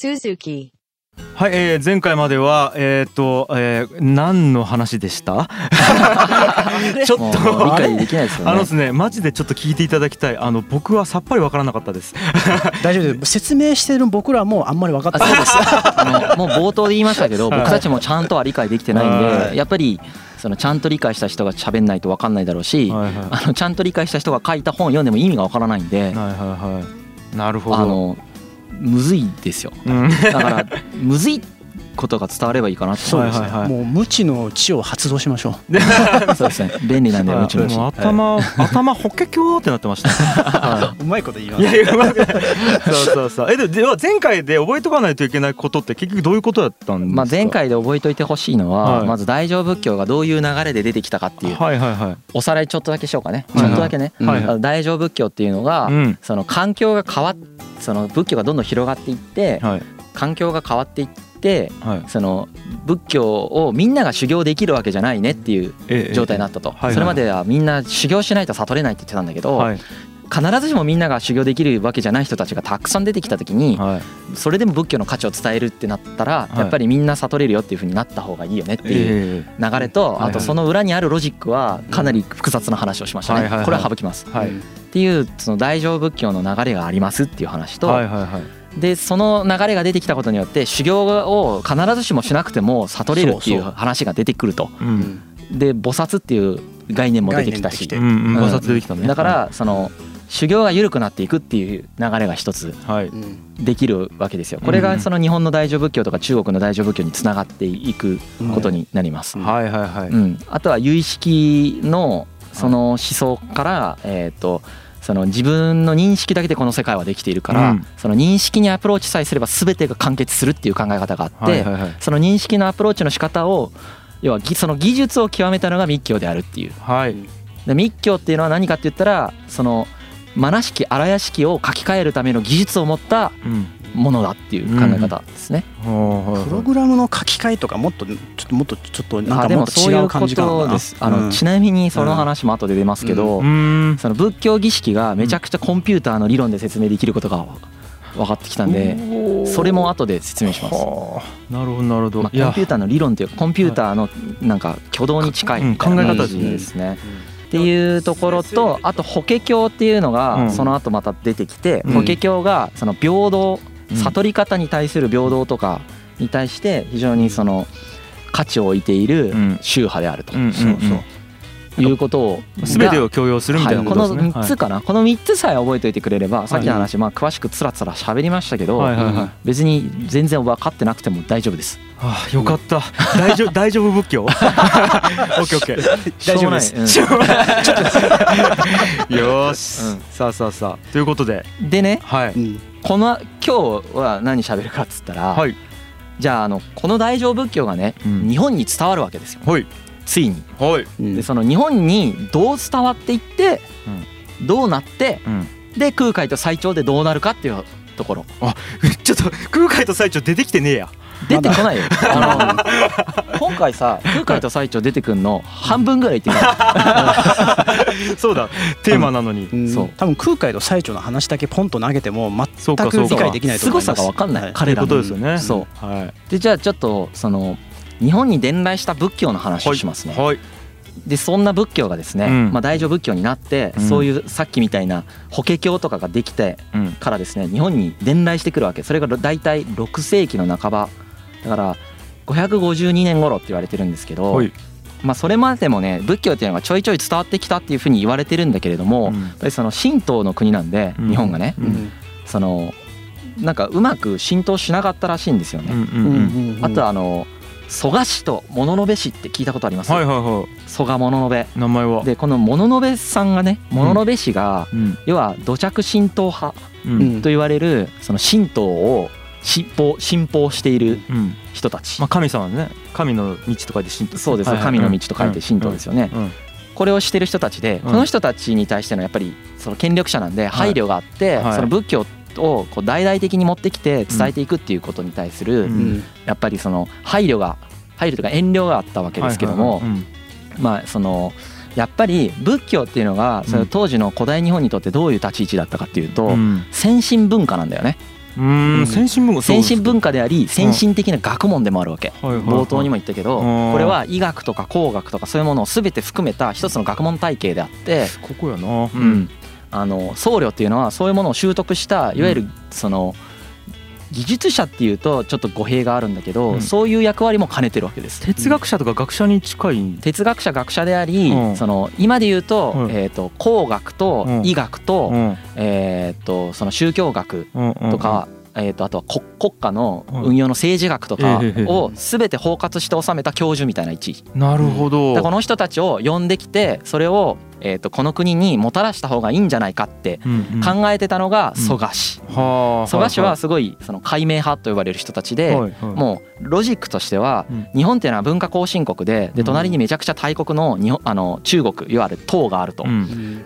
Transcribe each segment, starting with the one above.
Suzuki. はい、えー、前回まではえっ、と、えー、何の話でした？ちょっと理解できないですよね。あのですねマジでちょっと聞いていただきたい。あの僕はさっぱりわからなかったです。大丈夫です。説明してる僕らもあんまり分かってない。です。あのもう冒頭で言いましたけどはい。僕たちもちゃんとは理解できてないんはい。でやっぱりそのちゃんと理解した人が喋んないと分かんないだろうしはいはい。あのちゃんと理解した人が書いた本読んでも意味が分からないんで。はいはいはい。なるほど。あのむずいですよ。うん。だからむずいことが伝わればいいかなとそうですね、はいはいはい。もう無知の知を発動しましょ そうですね。便利なんではい。もちろんもう頭、頭ホケキョーってなってました、はううまいこと言いまい、いやうまく そうそうそう。えででは前回で覚えとかないといけないことって結局どういうことだったんですか、まあ前回で覚えといてほしいのは、はい。まず大乗仏教がどういう流れで出てきたかっていうはいはいはい。おさらいちょっとだけしようかね。ちはいはいょっとだけね、はいあの大乗仏教っていうのが、うん。その環境が変わっその仏教がどんどん広がっていって、はい。環境が変わっていってはい。その仏教をみんなが修行できるわけじゃないねっていうええ状態になったと、それまではみんな修行しないと悟れないって言ってたんだけど、はい。必ずしもみんなが修行できるわけじゃない人たちがたくさん出てきた時に、はい。それでも仏教の価値を伝えるってなったら、い。やっぱりみんな悟れるよっていう風になった方がいいよねっていうえ流れと、あとその裏にあるロジックはかなり複雑な話をしましたね、これは省きます。えはい。っていうその大乗仏教の流れがありますっていう話と、はいはいはいでその流れが出てきたことによって修行を必ずしもしなくても悟れるっていう話が出てくると。うん。で菩薩っていう概念も出てきたし。うん。うん。だからその修行が緩くなっていくっていう流れが一つできるわけですよ。これがその日本の大乗仏教とか中国の大乗仏教につながっていくことになります。うん。はいはいはい。うん、あとは由意識のその思想から、えー、とその自分の認識だけでこの世界はできているから、うん。その認識にアプローチさえすれば全てが完結するっていう考え方があって、はいはいはい。その認識のアプローチの仕方を要はぎその技術を極めたのが密教であるっていう。はい。で密教っていうのは何かって言ったらそのマナ式荒屋式を書き換えるための技術を持ったうんものだっていう考え方ですね。ほうほうプログラムの書き換えとかもっとちょっともっとちょっとなんあでかもっと違うもそういうこ感じかなとです。あの、うん。ちなみにその話も後で出ますけど、うーん。その仏教儀式がめちゃくちゃコンピューターの理論で説明できることが分かってきたんで、それも後で説明します。はあ。なるほどなるほど。まあ、コンピューターの理論っていうかコンピューターのなんか挙動に近い考え方ですね。っていうところとあと法華経っていうのうがん。その後また出てきてうん。法華経がその平等うん悟り方に対する平等とかに対して非常にその価値を置いているうん。宗派であると。そうそう。いうことを全てを強要するみたいなことですね。はい、この3つかな、この3つさえ覚えておいてくれればさっきの話、まあ、詳しくつらつら喋りましたけど、はいはいはい。はい別に全然分かってなくても大丈夫です。ああよかった。大丈夫 大丈夫仏教？オッケーオッケー。大丈夫です。しょうがない。ちょっと。よーし、うん。さあさあさあ。ということで。うんでね。はい。うんこの今日は何喋るかっつったら、はい。じゃああのこの大乗仏教がね、うん。日本に伝わるわけですよ。はい。ついに。はい。うん。でその日本にどう伝わっていって、どうなってうん。で空海と最長でどうなるかっていうところ。ちょっと空海と最長出てきてねえや。出てこないよ。あの今回さ空海と最長出てくんの半分ぐらい言って。そうだ。テーマなのに、うん。そう。多分空海と最澄の話だけポンと投げてもそうかそうか。全く理解できないと思います。凄さが分かんない。はい。彼らの。ことですよね。そはい。でじゃあちょっとその日本に伝来した仏教の話をしますね。はい。でそんな仏教がですね、うん。まあ、大乗仏教になって、うん。そういうさっきみたいな法華経とかができてうん。からですね日本に伝来してくるわけ。それが大体6世紀の半ば。だから552年頃って言われてるんですけど、はい。まあ、それまでもね仏教っていうのがちょいちょい伝わってきたっていうふうに言われてるんだけれども、うん。やっぱりその神道の国なんで、うん。日本がね、うん。うん。そのなんかうまく浸透しなかったらしいんですよね。あとあの蘇我氏と物部氏って聞いたことあります、はいはいは蘇我物部。い名前は。でこの物部さんがね物部氏が、うん。要は土着神道派と言われるその神道を信奉信奉しているうん。人たち、まあ神様ね。神の道と書いて神道そうです、神の道と書いて神道ですよね、うんこれをしてる人たちで、うん。この人たちに対してのやっぱりその権力者なんで配慮があって、はい。その仏教をこう大々的に持ってきて伝えていくっていうことに対する、やっぱりその配慮が配慮とか遠慮があったわけですけども、まあそのやっぱり仏教っていうのがその当時の古代日本にとってどういう立ち位置だったかっていうと、先進文化なんだよね。うーん。先進文化先進文化であり先進的な学問でもあるわけ。冒頭にも言ったけどうん。これは医学とか工学とかそういうものを全て含めた一つの学問体系であってここやな。ううん。あの僧侶っていうのはそういうものを習得したいわゆるその技術者っていうとちょっと語弊があるんだけど、うん。そういう役割も兼ねてるわけです。哲学者とか学者に近い。哲学者学者であり、うん。その今で言うと,、うん。えー、と工学とうん。医学と,、うん。えー、とその宗教学とか、えー、とあとは国国家の運用の政治学とかええを全て包括して収めた教授みたいな位置。なるほど。でこの人たちを呼んできてそれを、えー、とこの国にもたらした方がいいんじゃないかって考えてたのがうん。蘇我氏。はあ蘇我氏はすごいその解明派と呼ばれる人たちでもうロジックとしてはうん。日本っていうのは文化後進国ででうん。隣にめちゃくちゃ大国の日本あの中国いわゆる唐があると。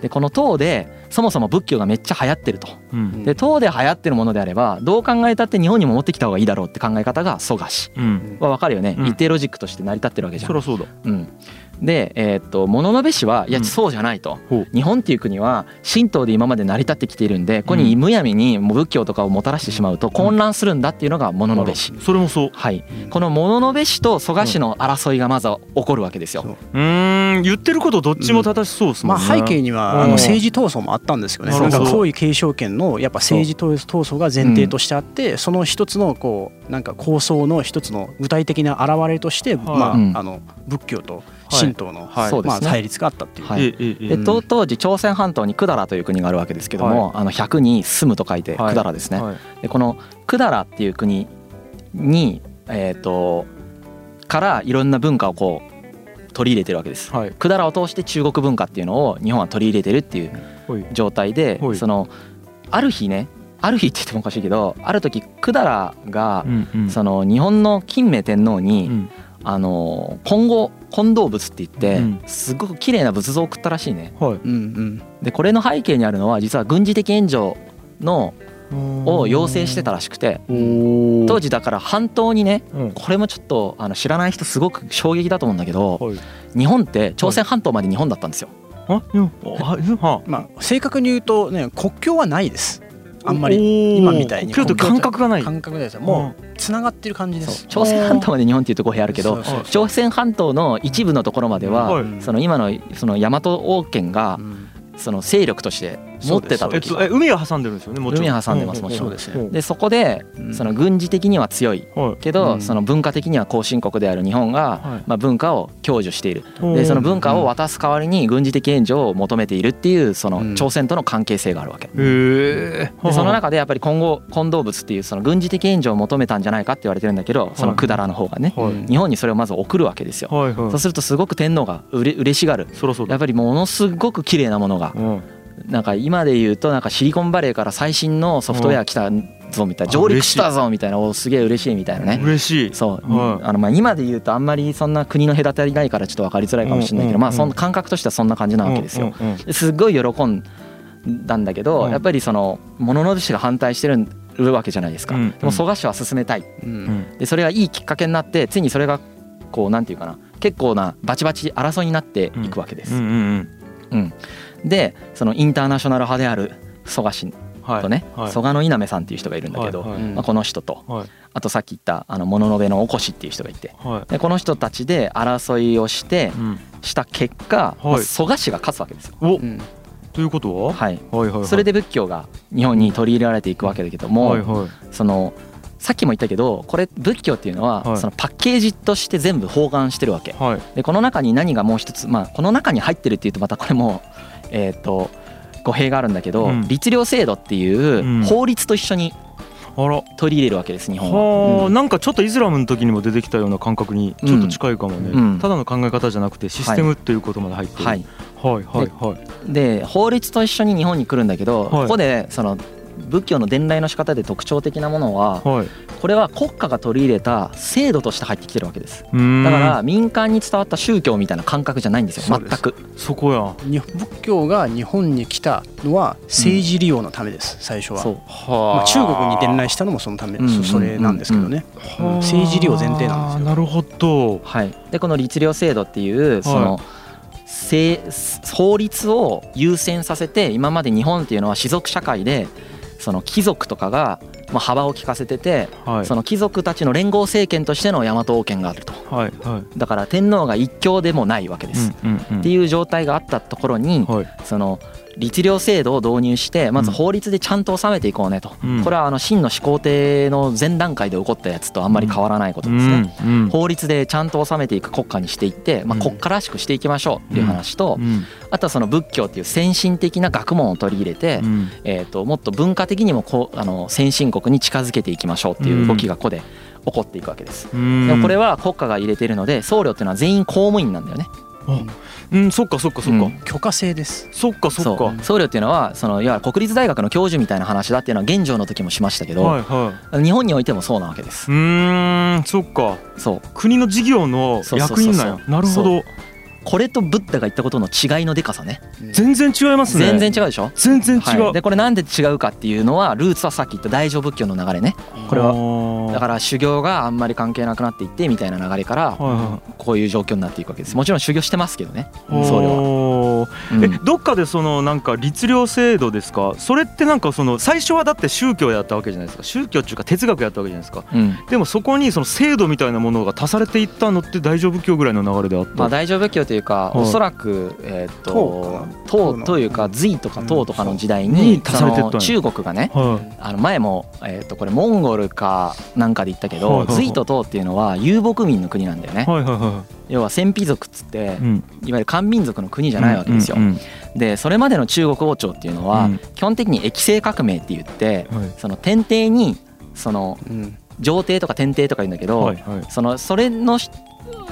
でこの唐でそもそも仏教がめっちゃ流行ってると。うん。で唐で流行ってるものであればどう考えたって日本にも持ってきた方がいいだろうって考え方が蘇我氏。うん。は分かるよね。うん。一定ロジックとして成り立ってるわけじゃん。そりゃ。そうだ。うん、で、えーっと物部氏はいやうんそうじゃないと、ほう。日本っていう国は神道で今まで成り立ってきているんでここにむやみに仏教とかをもたらしてしまうと混乱するんだっていうのが物部氏。それもそう。はい、この物部氏と蘇我氏の争いがまずは起こるわけですよ。そう。ん言ってることどっちも正しそうですもんね。まあ背景にはあうん。の政治闘争もあったんですよね。なんか皇位継承権のやっぱ政治闘争が前提としてあって、その一つのこうなんか構想の一つの具体的な現れとして、まあうん。あの仏教と神道のはい。そうですね。まあ対立があったっていう。はい。でと当時朝鮮半島に百済という国があるわけですけども、あの100に住むと書いてはい。百済ですね。はい。でこの百済っていう国にえっ、とからいろんな文化をこう取り入れてるわけです。はい。百済を通して中国文化っていうのを日本は取り入れてるっていう状態ではい。そのある日ねある日って言ってもおかしいけどある時百済がその日本の金明天皇うにんあの金剛金銅仏って言ってうん。すごく綺麗な仏像を送ったらしいね。はい。うんうん。でこれの背景にあるのは実は軍事的援助のを要請してたらしくてお当時だから半島にねうん。これもちょっとあの知らない人すごく衝撃だと思うんだけどはい。日本って朝鮮半島まで日本だったんですよ。まあ正確に言うとね国境はないです。あんまりり今みたいに。京都感覚がない。感覚ですよ。もうつながってる感じです。朝鮮半島まで日本っていうと語弊あるけど朝鮮半島の一部のところまでは、はい。その今のその大和王権がうん。その勢力として持ってた時。え海は挟んでるんですよねもちろん。海は挟んでますもちろん。そうですね。でそこでうん。その軍事的には強い。はい。けど、うん。その文化的には後進国である日本が、はい。まあ、文化を享受している。うん。でその文化を渡す代わりに軍事的援助を求めているっていうそうん。の朝鮮との関係性があるわけ。でその中でやっぱり今後近藤物っていうその軍事的援助を求めたんじゃないかって言われてるんだけどその百済の方がねはい。日本にそれをまず送るわけですよ。はいはい。そうするとすごく天皇がうれ嬉しがる。そろそろやっぱりものすごく綺麗なものがうんなんか今で言うとなんかシリコンバレーから最新のソフトウェア来たぞみたいな上陸したぞみたいなおすげえ嬉しいみたいなね。嬉しい。そう、はい。あのまあ今で言うとあんまりそんな国の隔たりないからちょっと分かりづらいかもしれないけど、まあその感覚としてはそんな感じなわけですよ。すっごい喜んだんだけど、うん。やっぱりその物の氏が反対してるわけじゃないですか。うんでも蘇我氏は進めたい。でそれがいいきっかけになってついにそれがこうなんていうかな結構なバチバチ争いになっていくわけです。うんうん。うんでそのインターナショナル派である蘇我氏うんはいとね、はい。蘇我の稲目さんっていう人がいるんだけど、はいはい。まあ、この人とはい。あとさっき言ったあの物部のおこしっていう人がいてはい。でこの人たちで争いをしてうん。した結果、はい。まあ蘇我氏が勝つわけですよ。おうん。ということは？はい、はいはいはい。それで仏教が日本に取り入れられていくわけだけども、はいはい。そのさっきも言ったけどこれ仏教っていうのは、はい。そのパッケージとして全部包含してるわけ。はい。でこの中に何がもう一つまあこの中に入ってるっていうとまたこれもえっ、と語弊があるんだけど、うん。律令制度っていううん。法律と一緒にあら。取り入れるわけです日本は。はあ、なんかちょっとイスラムの時にも出てきたような感覚にちょっと近いかもね、うん。ただの考え方じゃなくてシステムということまで入ってる、はい、はいはいはい。で法律と一緒に日本に来るんだけど、はい。ここでその仏教の伝来の仕方で特徴的なものははいこれは国家が取り入れた制度として入ってきてるわけです。だから民間に伝わった宗教みたいな感覚じゃないんですよ全く。そこや。日仏教が日本に来たのは政治利用のためです最初は。そう。はまあ、中国に伝来したのもそのため、うん。そそれなんですけどね、はあ政治利用前提なんですよ。なるほど。はい。でこの律令制度っていうその、せ法律を優先させて今まで日本っていうのは士族社会でその貴族とかがまあ、幅を利かせててはい。その貴族たちの連合政権としての大和王権があると。はいはい。だから天皇が一強でもないわけです。うんうんうん。っていう状態があったところにはい。その律令制度を導入してまず法律でちゃんと収めていこうねと、うん。これはあの秦の始皇帝の前段階で起こったやつとあんまり変わらないことですね。うん。うん。法律でちゃんと収めていく国家にしていって、まあ、うん。国家らしくしていきましょうっていう話と、うん。あとはその仏教っていう先進的な学問を取り入れて、うん。えー、ともっと文化的にもこうあの先進国に近づけていきましょうっていう動きがここで起こっていくわけです。うん。でもこれは国家が入れてるので僧侶っていうのは全員公務員なんだよね。うん。そっかそっかそっか、うん。許可制です。そっかそっか。僧侶っていうのはそのいわゆる国立大学の教授みたいな話だっていうのは現状の時もしましたけど、はいは日本においてもそうなわけです。いうーんそっか。そう。国の事業の役員なんや。なるほどこれとブッダが言ったことの違いのでかさね。全然違いますね。全然違うでしょ？全然違う、はい、でこれなんで違うかっていうのはルーツはさっき言った大乗仏教の流れね。これははだから修行があんまり関係なくなっていってみたいな流れからはいはこういう状況になっていくわけです。もちろん修行してますけどねい僧侶は、えどっかでそのなんか律令制度ですか？それってなんかその最初はだって宗教やったわけじゃないですか。宗教っていうか哲学やったわけじゃないですか。うん。でもそこにその制度みたいなものが足されていったのって大乗仏教ぐらいの流れであった、まあ、大乗仏教というかはい。おそらくえーっと唐というか隋とか唐とかの時代うん。に中国がねはい。あの前もえーっとこれモンゴルかなんかで言ったけどはいはいはい。隋と唐っていうのは遊牧民の国なんだよね。はいはいは要は戦費族っつってい、うん、いわゆる漢民族の国じゃないわけですよ。うんうんでそれまでの中国王朝っていうのはうん基本的に液政革命って言ってその天帝にそのうん。上帝とか天帝とか言うんだけど、はいはい。そのそれのし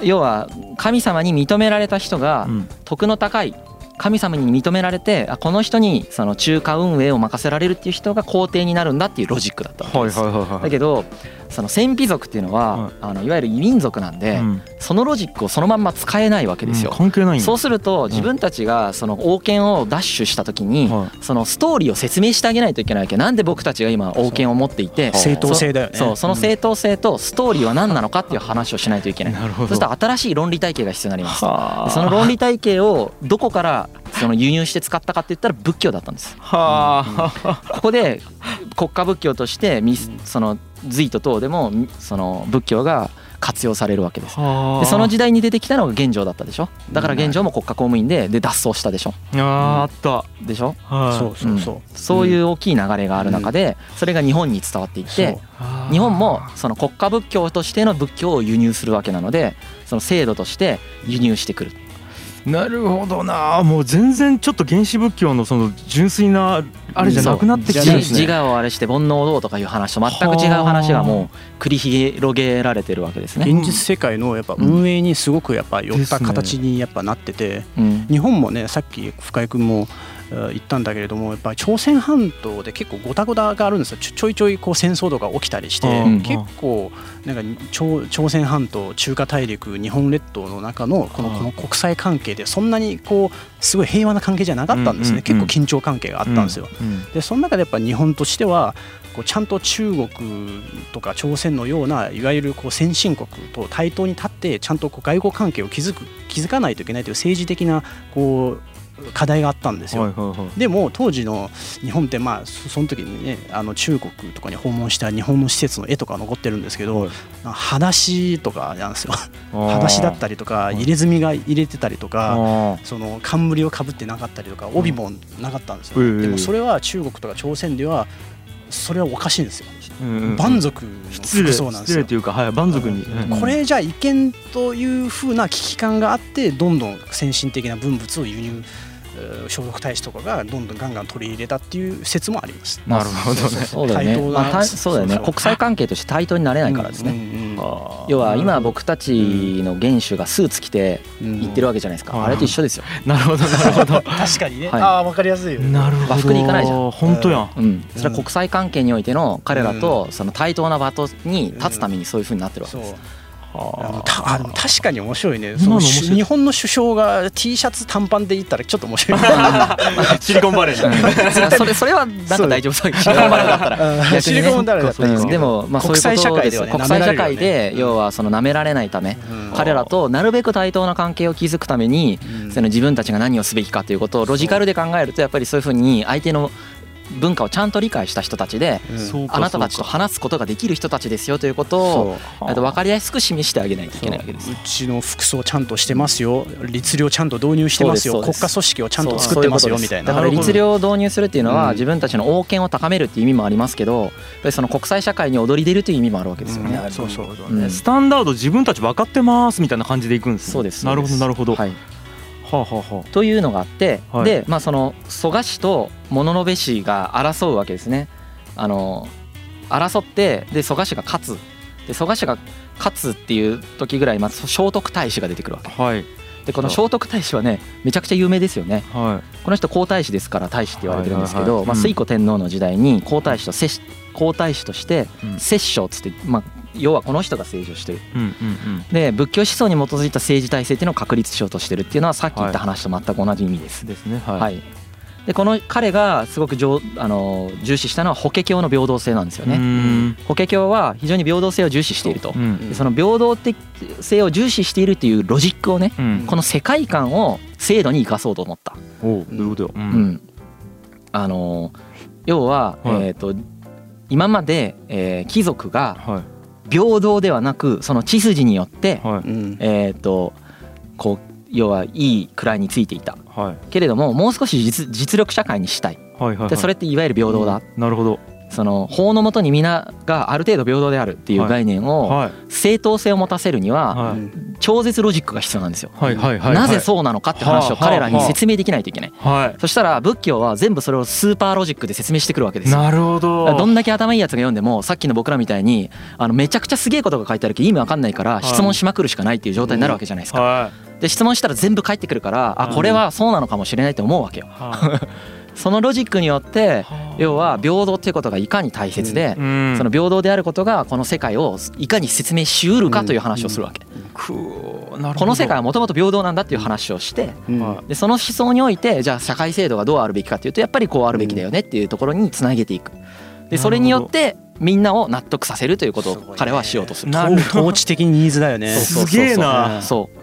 要は神様に認められた人がうん。徳の高い神様に認められてあこの人にその中華運営を任せられるっていう人が皇帝になるんだっていうロジックだったわけはいです。はいはいはいだけどその戦費族っていうのは、はい。あのいわゆる異民族なんで、うん。そのロジックをそのまんま使えないわけですよ。うん関係ないそうすると自分たちがその王権を奪取した時にはい。そのストーリーを説明してあげないといけないわけ。なんで僕たちが今王権を持っていて正当性だよね。そうその正当性とストーリーは何なのかっていう話をしないといけない。なるほど。そしたら新しい論理体系が必要になります。はあ。その論理体系をどこからその輸入して使ったかって言ったら仏教だったんです。はあ。ここで国家仏教としてみその隋と唐でもその仏教が活用されるわけです。はあ。でその時代に出てきたのが玄奘だったでしょ。だから玄奘も国家公務員でで脱走したでしょ。あーあった。でしょ。はい。そうそうそう。そういう大きい流れがある中でそれが日本に伝わっていって日本もその国家仏教としての仏教を輸入するわけなのでその制度として輸入してくるなるほどな。もう全然ちょっと原始仏教のその純粋なあれじゃなくなってきてるん自ですね自我をあれして煩悩をどうとかいう話と全く違う話がもう繰り広げられてるわけですね。現実世界のやっぱ運営にすごくやっぱ寄った形にやっぱなっててうん。日本もねさっき深井君もえー言ったんだけれどもやっぱり朝鮮半島で結構ごたごたがあるんですよ。ちょちょいちょいこう戦争とか起きたりしてうん結構なんか朝朝鮮半島中華大陸日本列島の中のこのうんこの国際関係でそんなにこうすごい平和な関係じゃなかったんですうんうんね結構緊張関係があったんですよ。うん。でその中でやっぱ日本としてはこうちゃんと中国とか朝鮮のようないわゆるこう先進国と対等に立ってちゃんとこう外交関係を築く築かないといけないという政治的なこう課題があったんですよ。はいはいはい。でも当時の日本ってまあそその時にねあの中国とかに訪問した日本の施設の絵とか残ってるんですけど、はい。裸足とかなんですよ。裸足だったりとかい。入れ墨が入れてたりとかあその冠をかぶってなかったりとか帯もなかったんですよ、うん。でもそれは中国とか朝鮮ではそれはおかしいんですよ。ーうんうん。蛮族の服失礼失装なんですよ。礼というかはい蛮族に。うん。これじゃいけんというふうな危機感があってどんどん先進的な文物を輸入えー聖徳太子とかがどんどんガンガン取り入れたっていう説もあります。なるほどね。そうだよね。まあたそうだよね。国際関係として対等になれないからですね。うん要は今僕たちの元首がスーツ着てうん。言ってるわけじゃないですか。うん。あれと一緒ですよ。なるほどなるほど。確かにね、はい。ああ分かりやすいよね。なるほど。和服に行かないじゃん。本当やん。うん。それは国際関係においての彼らとその対等な場とに立つためにそういう風になってるわけです。ああでも確かに面白いね。その日本の首相が T シャツ短パンで言ったらちょっと面白い。あ シリコンバレー。それそれはなんか大丈夫そう。シリコンバレーだったら。シリコンバレーだったらですけどう。ん。でもまあそういうこと国際社会ではねす国際社会で要はその舐められないためうん。彼らとなるべく対等な関係を築くためにうん。その自分たちが何をすべきかということをロジカルで考えるとやっぱりそういうふうに相手の文化をちゃんと理解した人たちであなたたちと話すことができる人たちですよということをそう。えっと分かりやすく示してあげないといけないわけです。う。ちの服装ちゃんとしてますよ。律令ちゃんと導入してますよ。国家組織をちゃんと作ってますよみたいな。だから律令を導入するっていうのうん。は自分たちの王権を高めるっていう意味もありますけどやっぱりその国際社会に躍り出るという意味もあるわけですよね。うん。そうそうう。ん。スタンダード自分たち分かってますみたいな感じでいくんですね。そうです。なるほどなるほど、はい、というのがあって、はい。で、まあ、その蘇我氏と物部氏が争うわけですね。あの争ってで蘇我氏が勝つ。で蘇我氏が勝つっていう時ぐらいまず聖徳太子が出てくるわけ。あはい。でこの聖徳太子はねめちゃくちゃ有名ですよね。はこの人皇太子ですから太子って言われてるんですけど、まあ、推古天皇の時代に皇太子と摂皇太子としてうん。摂政っつって、まあ、要はこの人が政治をしてる。で仏教思想に基づいた政治体制っていうのを確立しようとしてるっていうのはさっき言った話と全く同じ意味です。ですね。はい、はい。でこの彼がすごく重あの重視したのは法華経の平等性なんですよね。ん。法華経は非常に平等性を重視していると。う。ん。でその平等的性を重視しているっていうロジックをねうん。この世界観を制度に生かそうと思った。おうどういうことよ、ううんん、あの要は、はい。えー、と今まで、えー貴族がはい平等ではなくその血筋によって、はい。うん。えー、とこう要はいい位についていた。はい。けれどももう少し実実力社会にしたい。はいはいはい。でそれっていわゆる平等だ、なるほどその法のもとに皆がある程度平等であるっていう概念をはい。正当性を持たせるには超絶ロジックが必要なんですよ。なぜそうなのかって話を彼らに説明できないといけない。はい。そしたら仏教は全部それをスーパーロジックで説明してくるわけですよ。なるほど。どんだけ頭いいやつが読んでもさっきの僕らみたいにあのめちゃくちゃすげえことが書いてあるけど意味わかんないからい。質問しまくるしかないっていう状態になるわけじゃないですか。はで質問したら全部返ってくるからあこれはそうなのかもしれないと思うわけよそのロジックによってい要は平等っていうことがいかに大切でうん。その平等であることがこの世界をいかに説明しうるかという話をするわけ。この世界はもともと平等なんだっていう話をしてでその思想においてじゃあ社会制度がどうあるべきかっていうとやっぱりこうあるべきだよねっていうところにつなげていく。でそれによってみんなを納得させるということを彼はしようとする。統治 的にニーズだよね。すげえな。そう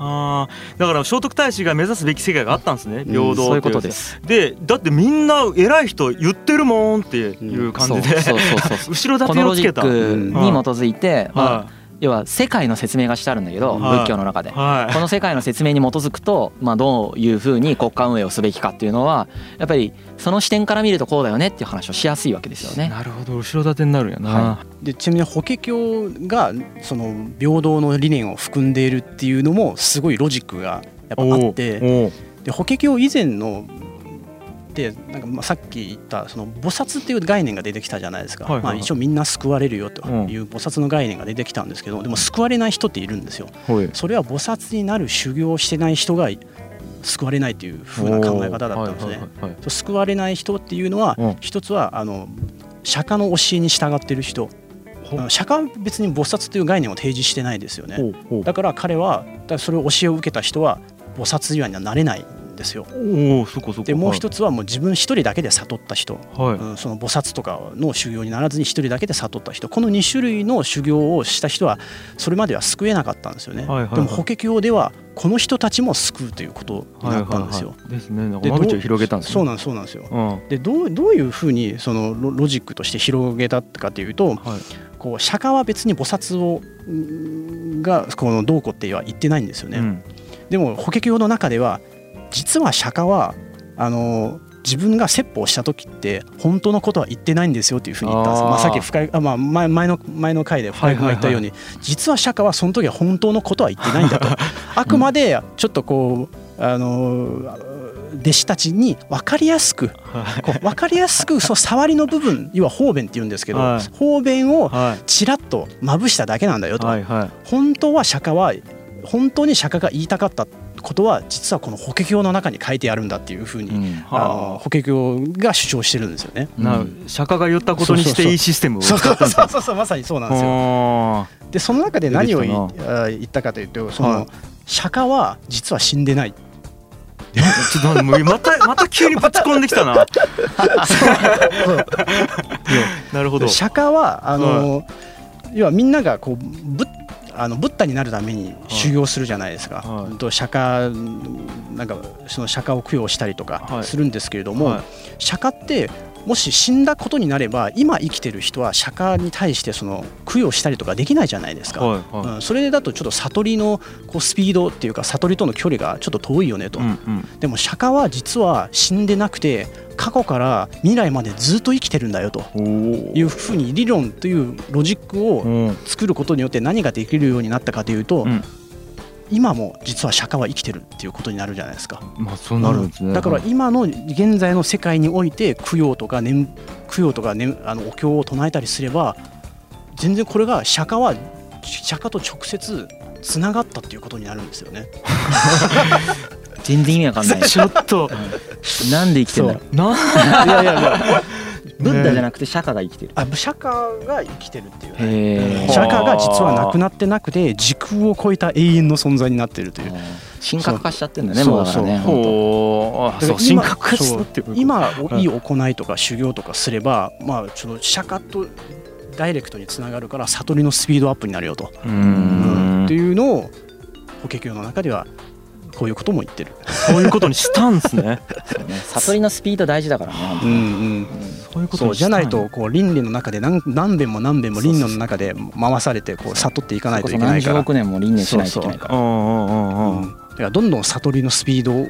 あー。だから聖徳太子が目指すべき世界があったんですね。平等ってそういうことです。でだってみんな偉い人言ってるもんっていう感じで、後ろこのロジッ盾をつけた、クに基づいて、まあは要は世界の説明がしてあるんだけど、はい。仏教の中で。い、。はい。この世界の説明に基づくと、まあ、どういうふうに国家運営をすべきかっていうのはやっぱりその視点から見るとこうだよねっていう話をしやすいわけですよね。なるほど。後ろ盾になるんやな、はでちなみに法華経がその平等の理念を含んでいるっていうのもすごいロジックがやっぱあってで法華経以前のでなんかまあさっき言ったその菩薩っていう概念が出てきたじゃないですか、はいはいはい。まあ、一応みんな救われるよとうん。いう菩薩の概念が出てきたんですけどでも救われない人っているんですよ。それは菩薩になる修行をしてない人が救われないという風な考え方だったんですね。はいはいはい救われない人っていうのはうん。一つはあの釈迦の教えに従ってる人。釈迦は別に菩薩という概念を提示してないですよね。だから彼はそれを教えを受けた人は菩薩にはなれない。んですよ。おおそこそこ。でもう一つはもう自分一人だけで悟った人、はい、うん、その菩薩とかの修行にならずに一人だけで悟った人。この2種類の修行をした人はそれまでは救えなかったんですよね、はいはいはい。でも法華経ではこの人たちも救うということになったんですよ、はいはいはい。ですね。を広げたんですね。そうなんそうなんですよ。うん。でどうどういうふうにそのロロジックとして広げたかというとはい。こう釈迦は別に菩薩をんがこのどうこうっては言ってないんですよね、うん。でも法華経の中では実は釈迦はあの自分が説法した時って本当のことは言ってないんですよっていうふうに言ったんですまあ、さっき深井あ、まあ、前前の前の回で深井君が言ったように、実は釈迦はその時は本当のことは言ってないんだと。あくまでちょっとこうあの弟子たちに分かりやすくはい。こう分かりやすくその触りの部分要は方便って言うんですけど、はい。方便をはい。ちらっとまぶしただけなんだよと、本当は釈迦は本当に釈迦が言いたかったことは実はこの法華経の中に書いてあるんだっていうふうに、うん。あの法華経が主張してるんですよね。な釈迦が言ったことにしていいシステムを使そうったんだ。そうそうそうまさにそうなんですよ。あ。でその中で何を言ったかというとその、はい。釈迦は実は死んでない。ーちょっとまたまた急にぶち込んできたな。なるほど。釈迦はあの、要はみんながこうぶあのブッダになるために修行するじゃないですか、はい。と釈迦なんかその釈迦を供養したりとかはい。するんですけれども、はい。釈迦ってもし死んだことになれば今生きてる人は釈迦に対してその供養したりとかできないじゃないですか、はいはうん、それだとちょっと悟りのこうスピードっていうか悟りとの距離がちょっと遠いよねと、いうんうん。でも釈迦は実は死んでなくて過去から未来までずっと生きてるんだよと。おいうふうに理論というロジックをお作ることによって何ができるようになったかというと、うん今も実は釈迦は生きてるっていうことになるじゃないですか。まあそうなるんですね。だから今の現在の世界において供養とか念供養とか、ね、あのお経を唱えたりすれば全然これが釈迦は釈迦と直接つながったっていうことになるんですよね。全然意味わかんない。ちょっと。なんで生きてんだろう。な いやいやいやブッダじゃなくて釈迦が生きてる。あ釈迦が生きてるっていう。ね、釈迦が実はなくなってなくて時空を超えた永遠の存在になってるという。神格化しちゃってんだねそう。もうだからね。そう。神今格化したっていう。今い。い行いとか修行とかすれば、まあちょっと釈迦とダイレクトにつながるから悟りのスピードアップになるよと、うーん。っていうのを法華経の中ではこういうことも言ってる。そういうことにしたん ですねね。悟りのスピード大事だからね本当に。うん。うんそういうことじゃないとこう倫理の中で何何遍も何遍も倫理の中で回されてこう悟っていかないといけないから。何十億年も輪廻しないといけないから。うんうんうんうん。うん。だからどんどん悟りのスピードを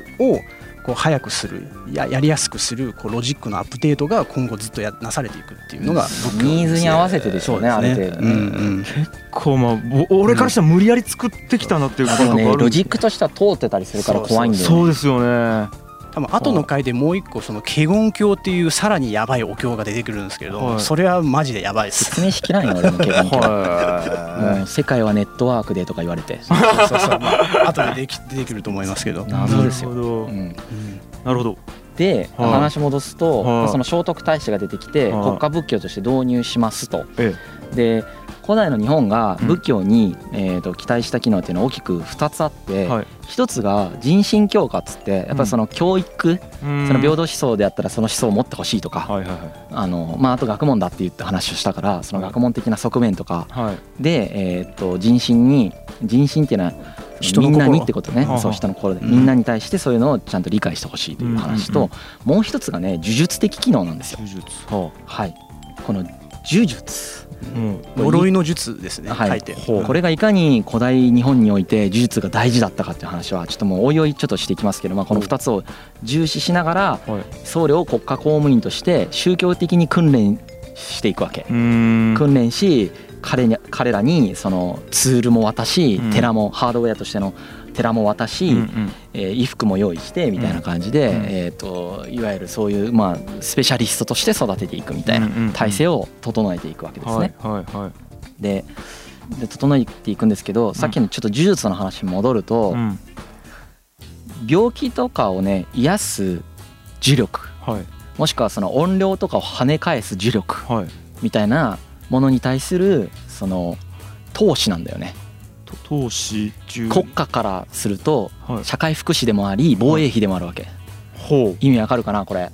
こう速くするややりやすくするこうロジックのアップデートが今後ずっとやなされていくっていうのが仏教ニーズに合わせてでしょうねある程度うんうんこうまあお俺からしたら無理やり作ってきたなっていうで感覚あるもねロジックとしては通ってたりするから怖いん。だよねそうですよね多分後の回でもう一個その華厳経っていうさらにやばいお経が出てくるんですけれど、はい。それはマジでやばいです。説明しきらんよ俺の経験もは。う世界はネットワークでとか言われて。そうそうそう、まあ後ででき出てくると思いますけど。い謎ですよなるほど。うん。なるほど。ではい。話戻すとはい。その聖徳太子が出てきてはい。国家仏教として導入しますと。え。で古代の日本が仏教にえーと期待した機能っていうのは大きく2つあってはい。一つが人心教化っつってやっぱりその教育そその平等思想であったらその思想を持ってほしいとかあのまああと学問だって言って話をしたからその学問的な側面とかでえーと人心に人心っていうのはみんなにってことねそう人の心で。うん。みんなに対してそういうのをちゃんと理解してほしいという話ともう一つがね呪術的機能なんですよ。呪術。ははい。この呪術呪いの術ですね、はい。書いて。ほう。これがいかに古代日本において呪術が大事だったかっていう話はちょっともうおいおいちょっとしていきますけど、まあ、この2つを重視しながらはい。僧侶を国家公務員として宗教的に訓練していくわけ。訓練し彼に彼らにそのツールも渡しうん。寺もハードウェアとしての寺も渡し、うんうん。えー衣服も用意してみたいな感じで、うんえー、といわゆるそういう、まあ、スペシャリストとして育てていくみたいな体制を整えていくわけですね。はいはいはい。でで整えていくんですけどさっきのちょっと呪術の話に戻ると、うん。病気とかをね癒す呪力はい。もしくはその怨霊とかを跳ね返す呪力はい。みたいなものに対するその投資なんだよね。と投資中国家からするとはい。社会福祉でもあり防衛費でもあるわけ。ほう。意味わかるかなこれ。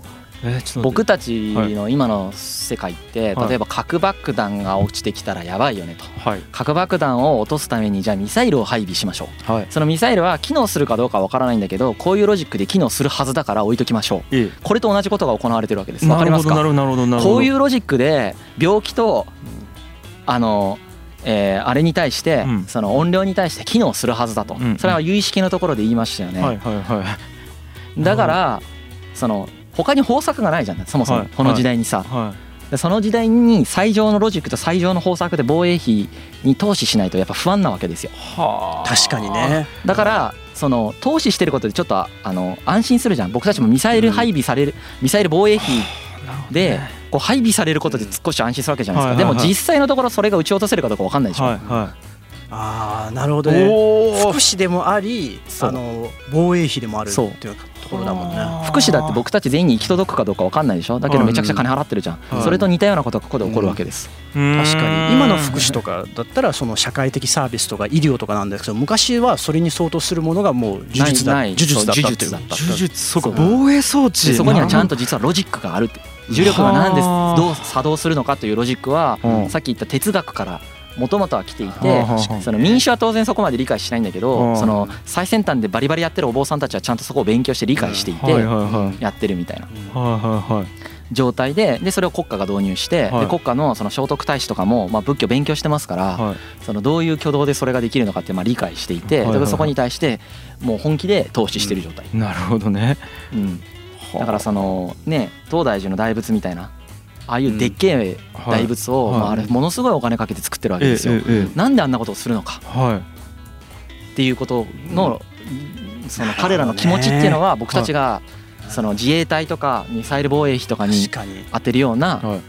僕たちの今の世界ってはい。例えば核爆弾が落ちてきたらやばいよねと。はい。核爆弾を落とすためにじゃあミサイルを配備しましょう。はい。そのミサイルは機能するかどうかわからないんだけどこういうロジックで機能するはずだから置いときましょう。えこれと同じことが行われてるわけです。えわかりますか？なるほどなるほどなるほど。こういうロジックで病気とあの、えーあれに対して、うん。その音量に対して機能するはずだと、うん。それは有意識のところで言いましたよね、はいはいはい。だからその他に方策がないじゃん。そもそもはい。この時代にさ、はでその時代に最上のロジックと最上の方策で防衛費に投資しないとやっぱ不安なわけですよ。いはあ。確かにね。だからその投資してることでちょっとああの安心するじゃん。僕たちもミサイル配備される、ミサイル防衛費でこう配備されることで少し安心するわけじゃないですか、でも実際のところそれが撃ち落とせるかどうか分かんないでしょ、はいはああなるほいど。ね。お福祉でもありあの防衛費でもあるってそういう。ところだもんね。福祉だって僕たち全員に行き届くかどうか分かんないでしょ。だけどめちゃくちゃ金払ってるじゃん、はい。それと似たようなことがここで起こるわけです、確確かに。今の福祉とかだったらその社会的サービスとか医療とかなんですけど昔はそれに相当するものがもう呪術だ呪術だった。っていうそう呪術だった。呪術。そっか防衛装置。でそこにはちゃんとと実はロジックがあるって重力がなんではあ。どう作動するのかというロジックはうん。さっき言った哲学からもともとは来ていはあてその民主は当然そこまで理解しないんだけうん。どその最先端でバリバリやってるお坊さんたちはちゃんとそこを勉強して理解していてやってるみたいな。状態ででそれを国家が導入してはい。で国家のその聖徳太子とかもまあ仏教勉強してますからはい。そのどういう挙動でそれができるのかってまあ理解していてそこに対してもう本気で投資してる状態。なるほどね。うんだからそのね東大寺の大仏みたいなああいうでっけえ大仏を、あ、あれものすごいお金かけて作ってるわけですよ。なんであんなことをするのか。はい。っていうことのその彼らの気持ちっていうのは僕たちがその自衛隊とかミサイル防衛費とかに当てるようなはい。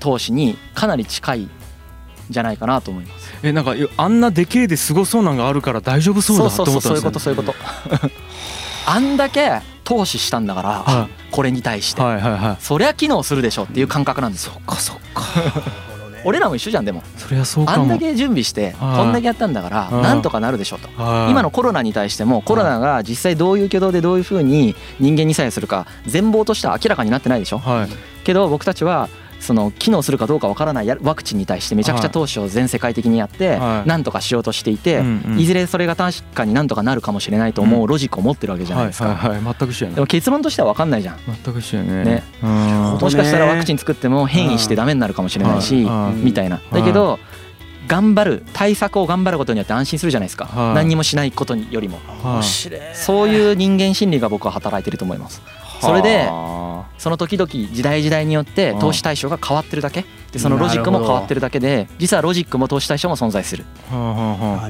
投資にかなり近いんじゃないかなと思います。えなんかあんなでけえですごそうなんがあるから大丈夫そうだと思ったんそういうですよことそういうこと。あんだけ投資したんだから、はこれに対して、はいはいはい。そりゃ機能するでしょっていう感覚なんですよ。そっかそっか。俺らも一緒じゃんでも。そりゃそうあんだけ準備してはい。こんだけやったんだからはい。なんとかなるでしょと。はい。今のコロナに対してもコロナが実際どういう挙動でどういうふうに人間に作用するか全貌としては明らかになってないでしょ。はい。けど僕たちはその機能するかどうかわからないやワクチンに対してめちゃくちゃ投資を全世界的にやってはい。なんとかしようとしていていずれそれが確かになんとかなるかもしれないと思うロジックを持ってるわけじゃないですか。はいはいはい。全く一緒やねでも結論としては分かんないじゃん。全く一緒やね。ね。うん。もしかしたらワクチン作っても変異してダメになるかもしれないしうん。みたいな。だけど頑張る対策を頑張ることによって安心するじゃないですか。はい。何にもしないことよりも。そういう人間心理が僕は働いてると思いますそれではその時々時代時代によって投資対象が変わってるだけ。でそのロジックも変わってるだけで実はロジックも投資対象も存在する。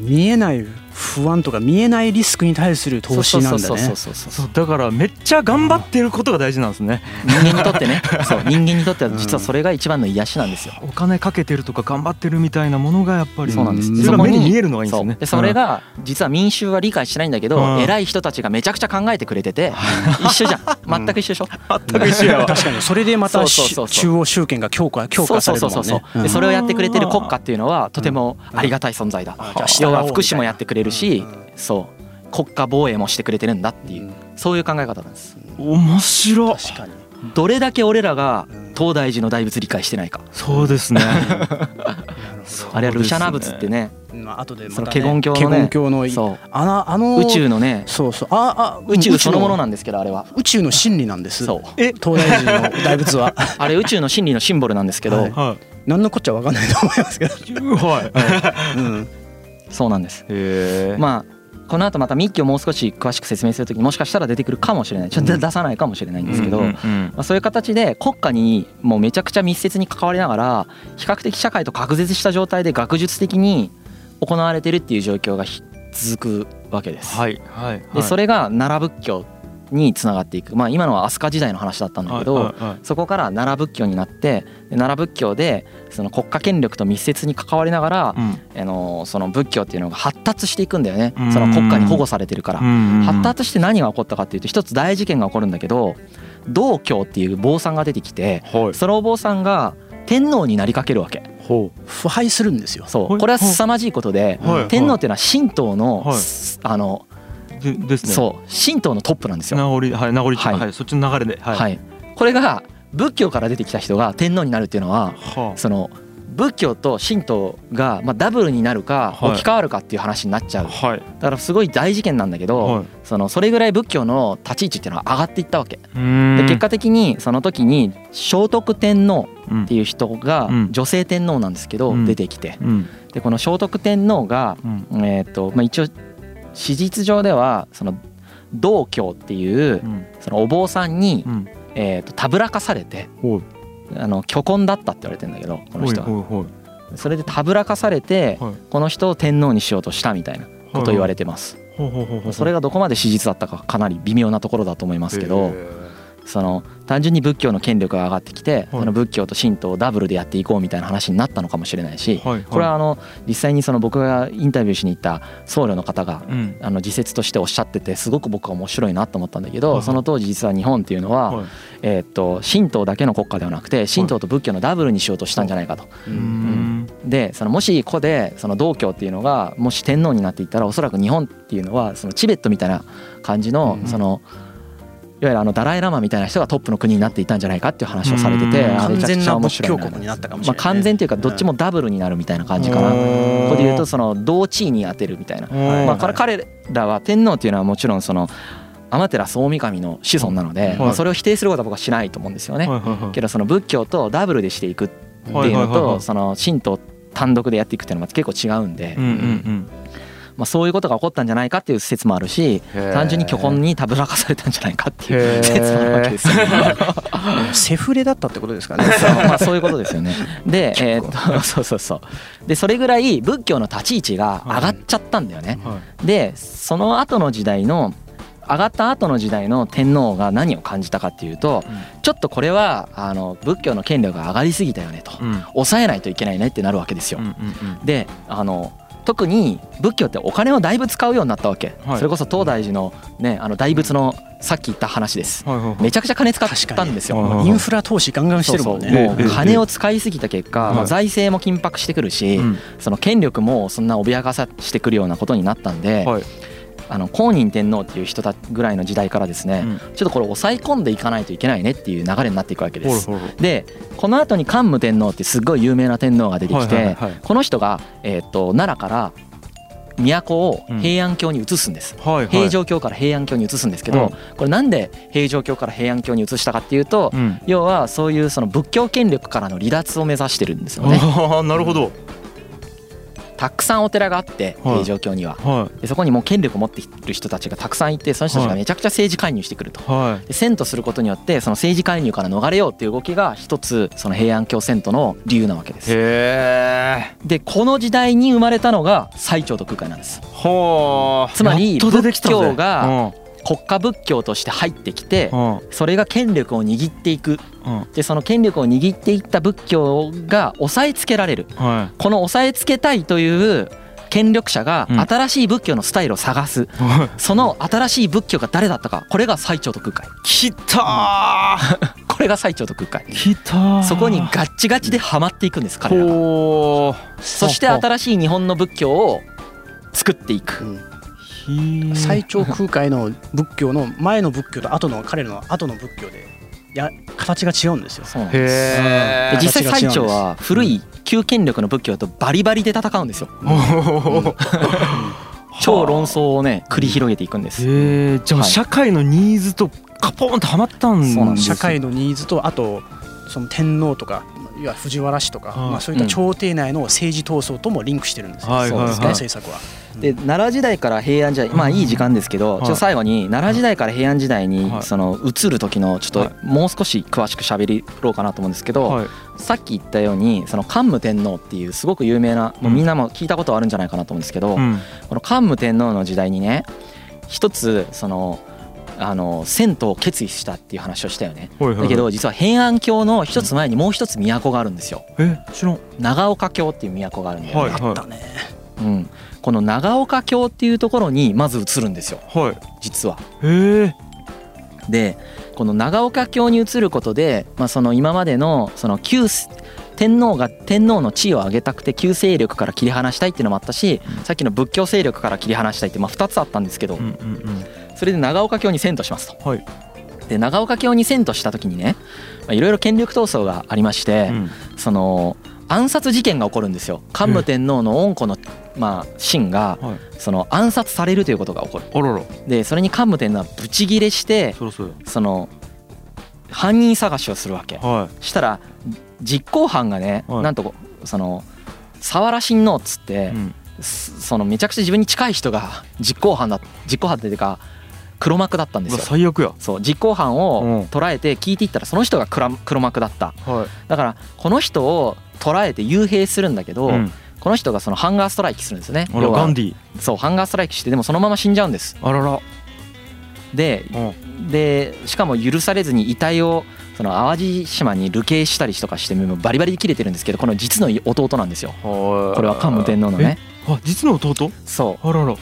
見えない不安とか見えないリスクに対する投資なんだそうねそうそうそうそうそう。だからめっちゃ頑張ってることが大事なんですね。人間にとってね。そう人間にとっては実はそれが一番の癒しなんですよ。お金かけてるとか頑張ってるみたいなものがやっぱりそうなんです。うんそれが目に見えるのがいいんですよね。そう。でそれが実は民衆は理解してないんだけどうん。偉い人たちがめちゃくちゃ考えてくれてて 一緒じゃん。全く一緒でしょ？全く一緒やわ。確かにそれでまた中央集権が強化強化されるもんね。そうそうそうそう。うん。でそれをやってくれてる国家っていうのはとてもありがたい存在だ。要は福祉もやってくれるしうんそう。国家防衛もしてくれてるんだっていうそういう考え方なんです。面白い確かに。どれだけ俺らが東大寺の大仏理解してないか。そうですね。あれはルシャナ仏ってねまあ後でまその華厳教のね華厳教のそう。あのあの宇宙のねそうそう。ああ宇宙そのものななんですけどあれは。宇宙の真理なんです。そう。え？東大寺の大仏は。あれ宇宙の真理のシンボルなんですけどはい。は何のこっちゃ分かんないと思いますけど、いはい。うん、そうなんです。まあこの後また密教をもう少し詳しく説明するときにもしかしたら出てくるかもしれない。ちょっと出さないかもしれないんですけど、まあ、そういう形で国家にもうめちゃくちゃ密接に関わりながら比較的社会と隔絶した状態で学術的に行われてるっていう状況がひ続くわけです。はいはい。でそれが奈良仏教につながっていく。まあ今のは飛鳥時代の話だったんだけど、はいはいはい。そこから奈良仏教になってで奈良仏教でその国家権力と密接に関わりながら、うん。あのその仏教っていうのが発達していくんだよね。うん。その国家に保護されてるから。うん発達して何が起こったかっていうと一つ大事件が起こるんだけど道教っていう坊さんが出てきてはい。そのお坊さんが天皇になりかけるわけ。ほ腐敗するんですよ。そう。これは凄まじいことで天皇っていうのは神道のはい。あのでですね。そう。神道のトップなんですよ。名残はい名残はい。はいそっちの流れでははい。いこれが仏教から出てきた人が天皇になるっていうのははその仏教と神道がまあダブルになるかはい。置き換わるかっていう話になっちゃう。あはい。だからすごい大事件なんだけはどい。そのそれぐらい仏教の立ち位置っていうのは上がっていったわけ。で結果的にその時に聖徳天皇うん。っていう人がうん。女性天皇なんですけどうん。出てきて。うん。でこの聖徳天皇がうん。えーとまあ一応史実上ではその道教っていううん。そのお坊さんにうん。えーとたぶらかされてあの虚婚だったって言われてんだけどこの人は。それでたぶらかされてはい。この人を天皇にしようとしたみたいなことを言われてます。それがどこまで史実だったかかなり微妙なところだと思いますけどその単純に仏教の権力が上がってきてその仏教と神道をダブルでやっていこうみたいな話になったのかもしれないしこれはあの実際にその僕がインタビューしに行った僧侶の方がうん。あの自説としておっしゃっててすごく僕は面白いなと思ったんだけどその当時実は日本っていうのははい。えーっと神道だけの国家ではなくて神道と仏教のダブルにしようとしたんじゃないかと。うーん。でそのもしここでその道教っていうのがもし天皇になっていったらおそらく日本っていうのはそのチベットみたいな感じのうんそのゆるあのダライ・ラマみたいな人がトップの国になっていたんじゃないかっていう話をされてて完全な仏教国になったかもしまあ、れない、ね。完全というかどっちもダブルになるみたいな感じかな、ここで言うとその同地位に当てるみたいな、はいまあ、彼らは天皇っていうのはもちろんその天照大神の子孫なので、はい。まあ、それを否定することは僕はしないと思うんですよね。けどその仏教とダブルでしていくっていうのとその神道単独でやってい。くっていうのは結構違うんでうん、うんまあ、そういうことが起こったんじゃないかっていう説もあるしうん単純に虚根にたぶらかされたんじゃないかっていう説もあるわけですよ。セフレだったってことですかね。そうまあそういうことですよね。で、えーっとそうそうそう。でそれぐらい仏教の立ち位置が上がっちゃったんだよね。はい。でその後の時代の上がった後の時代の天皇が何を感じたかっていうとちょっとこれはあの仏教の権力が上がりすぎたよねと。うん。抑えないといけないねってなるわけですよ。であの特に仏教ってお金をだいぶ使うようになったわけ、はい。それこそ東大寺のねあの大仏のさっき言った話です。はいはいはい。めちゃくちゃ金使ったんですよ。インフラ投資ガンガンしてるもんね。そうそうもええう。金を使いすぎた結果、はい。まあ、財政も緊迫してくるし、うん。その権力もそんな脅かさしてくるようなことになったんで、はいあの公認天皇っていう人たぐらいの時代からですね、うん。ちょっとこれ抑え込んでいかないといけないねっていう流れになっていくわけです。ほらほらでこの後に桓武天皇ってすっごい有名な天皇が出てきて、この人が、えー、と奈良から都を平安京に移すんです。はいはい。平城京から平安京に移すんですけど、うん。これなんで平城京から平安京に移したかっていうと、うん。要はそういうその仏教権力からの離脱を目指してるんですよね。なるほどたくさんお寺があってはい平城京には。はでそこにもう権力を持っている人たちがたくさんいてその人たちがめちゃくちゃ政治介入してくると。いはいで遷都することによってその政治介入から逃れようっていう動きが一つその平安京遷都の理由なわけです。へえでこの時代に生まれたのが最澄と空海なんです。はあつまり仏教が国家仏教として入ってきてうん。うんそれが権力を握っていく。うん。でその権力を握っていった仏教が押さえつけられる。はこの押さえつけたいという権力者がうん。新しい仏教のスタイルを探す、いはい。その新しい仏教が誰だったか。これが最澄と空海。来たー。これが最澄と空海。来たー。そこにガッチガチでハマっていくんです彼らが。ほそして新しい日本の仏教を作っていく。うん。ー最長空海の仏教の前の仏教と後の彼らの後の仏教でや形が違うんですよ。そうなんです。へえで実際最澄形が違うんです。は古い旧権力の仏教とバリバリで戦うんですよ。超論争をね繰り広げていくんです。へえじゃあはい。社会のニーズとカポンとはまったんです社会のニーズとあとその天皇とかいわゆる藤原氏とか、はい。まあ、そういった朝廷内の政治闘争ともリンクしてるんですよ、はいはいはい。そうですね政策は。で奈良時代から平安時代まあいい時間ですけど、はい。ちょっと最後に奈良時代から平安時代にはい。その移る時のちょはい。っともう少し詳しく喋ろうかなと思うんですけど、はい。さっき言ったようにその桓武天皇っていうすごく有名なもうみんなも聞いたことあるんじゃないかなと思うんですけど、うん。この桓武天皇の時代にね一つそのあの遷都を決意したっていう話をしたよね。はいはいだけど実は平安京の一つ前にもう一つ都があるんですよ。え知らん。長岡京っていう都があるんだよね。はい。あったね。うん、この長岡京っていうところにまず移るんですよ。はい。実は。へえ。でこの長岡京に移ることで、まあ、その今までのその旧天皇が天皇の地位を上げたくて旧勢力から切り離したいっていうのもあったし、さっきの仏教勢力から切り離したいってまあ2つあったんですけど、うんうんうん。それで長岡京に遷都しますと。はい。で長岡京に遷都した時にねまあいろいろ権力闘争がありまして、うん。その暗殺事件が起こるんですよ。桓武天皇の恩子の、まあ、臣がはい。その暗殺されるということが起こる。あららでそれに桓武天皇はブチギレしてその犯人探しをするわけ。はしたら実行犯がね、はい。なんとその佐原親王っつってそのめちゃくちゃ自分に近い人が実行犯だ実行犯っていうか黒幕だったんですよ。最悪や。そう実行犯うん。を捉えて聞いていったらその人が黒黒幕だった。はい。だからこの人を捉えて幽閉するんだけど、うん。この人がそのハンガーストライキするんですよね要はガンディ。そうハンガーストライキしてでもそのまま死んじゃうんです。あらら。でうん。でしかも許されずに遺体をその淡路島に流刑したりとかしてバリバリで切れてるんですけどこの実の弟なんですよ。ここれは桓武天皇のねあ実の弟？そう。あらら。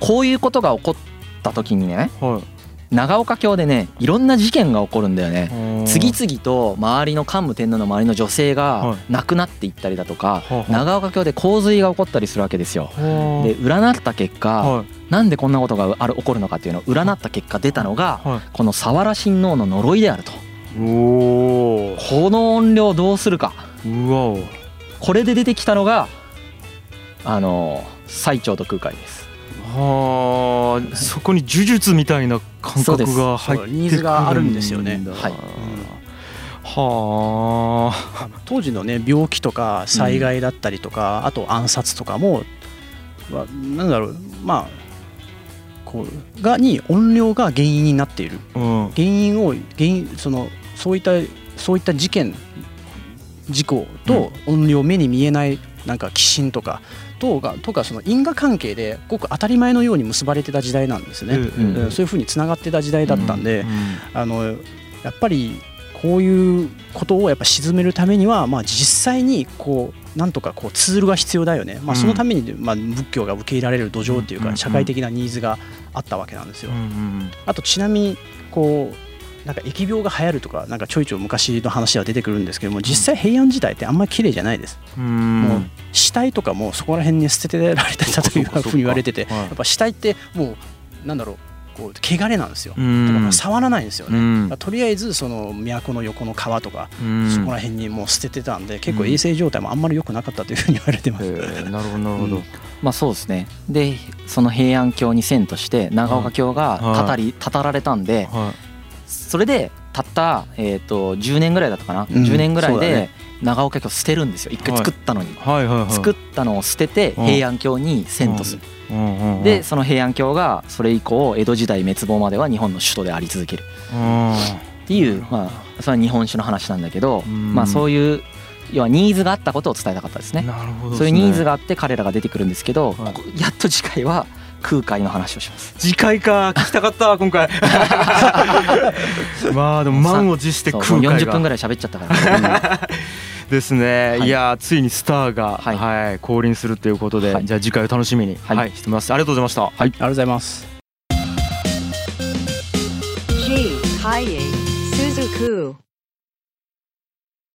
こういうことが起こった時にねはい長岡京でねいろんな事件が起こるんだよね。次々と周りの桓武天皇の周りの女性が亡くなっていったりだとか長岡京で洪水が起こったりするわけですよ。で占った結果なんでこんなことがある起こるのかっていうのを占った結果出たのがこの佐原親王の呪いであると。おこの音量どうするか。これで出てきたのがあの最長と空海ですはあそこに呪術みたいな感覚が入ってくるニーズがあるんですよね。はい。はあ。当時のね病気とか災害だったりとか、あと暗殺とかもはなんだろうまあこうがに音量が原因になっている。うん。原因を原因そのそういったそういった事件事故と音量目に見えないなんか寄進とかとがとかその因果関係でごく当たり前のように結ばれてた時代なんですね、うんうん。うんそういうふうにつながってた時代だったんで、あのやっぱりこういうことをやっぱ沈めるためには、まあ、実際にこうなんとかこうツールが必要だよね、まあ、そのために、まあ、仏教が受け入れられる土壌っていううんうんうん。か社会的なニーズがあったわけなんですよ。うん。うん。あとちなみにこうなんか疫病が流行るとかなんかちょいちょい昔の話は出てくるんですけども実際平安時代ってあんまり綺麗じゃないです。うん。もう死体とかもそこら辺に捨ててられてたというふうに言われててはいやっぱ死体ってもうなんだろうこう汚れなんですよ。うん。だから触らないんですよね。とりあえずその都の横の川とかうん。そこら辺にもう捨ててたんで結構衛生状態もあんまり良くなかったというふうに言われてます。なるほどなるほど、うん。まあそうですね。でその平安京に遷として長岡京がたたりたたられたんではそれでたった、えー、と10年ぐらいだったかな、うん。10年ぐらいで長岡京捨てるんですよ。一回作ったのに、いはいはいはい。作ったのを捨ててうん。平安京に遷都する、うん。うんうんでその平安京がそれ以降江戸時代滅亡までは日本の首都であり続ける。うん。っていうまあそれは日本史の話なんだけどうん。まあそういう要はニーズがあったことを伝えたかったですね。ね。そういうニーズがあって彼らが出てくるんですけど、はい。やっと次回は空海の話をします。次回か。聞きたかった 今回。まあでも満を持して空海40分ぐがらい喋っちゃったから、ですね、はい。い、やーついにスターが、ははいい降臨するということで、はい。じゃあ次回を楽しみに、ははいいしてます。ありがとうございました。ありがとうございます。G. Kaye Suzuku.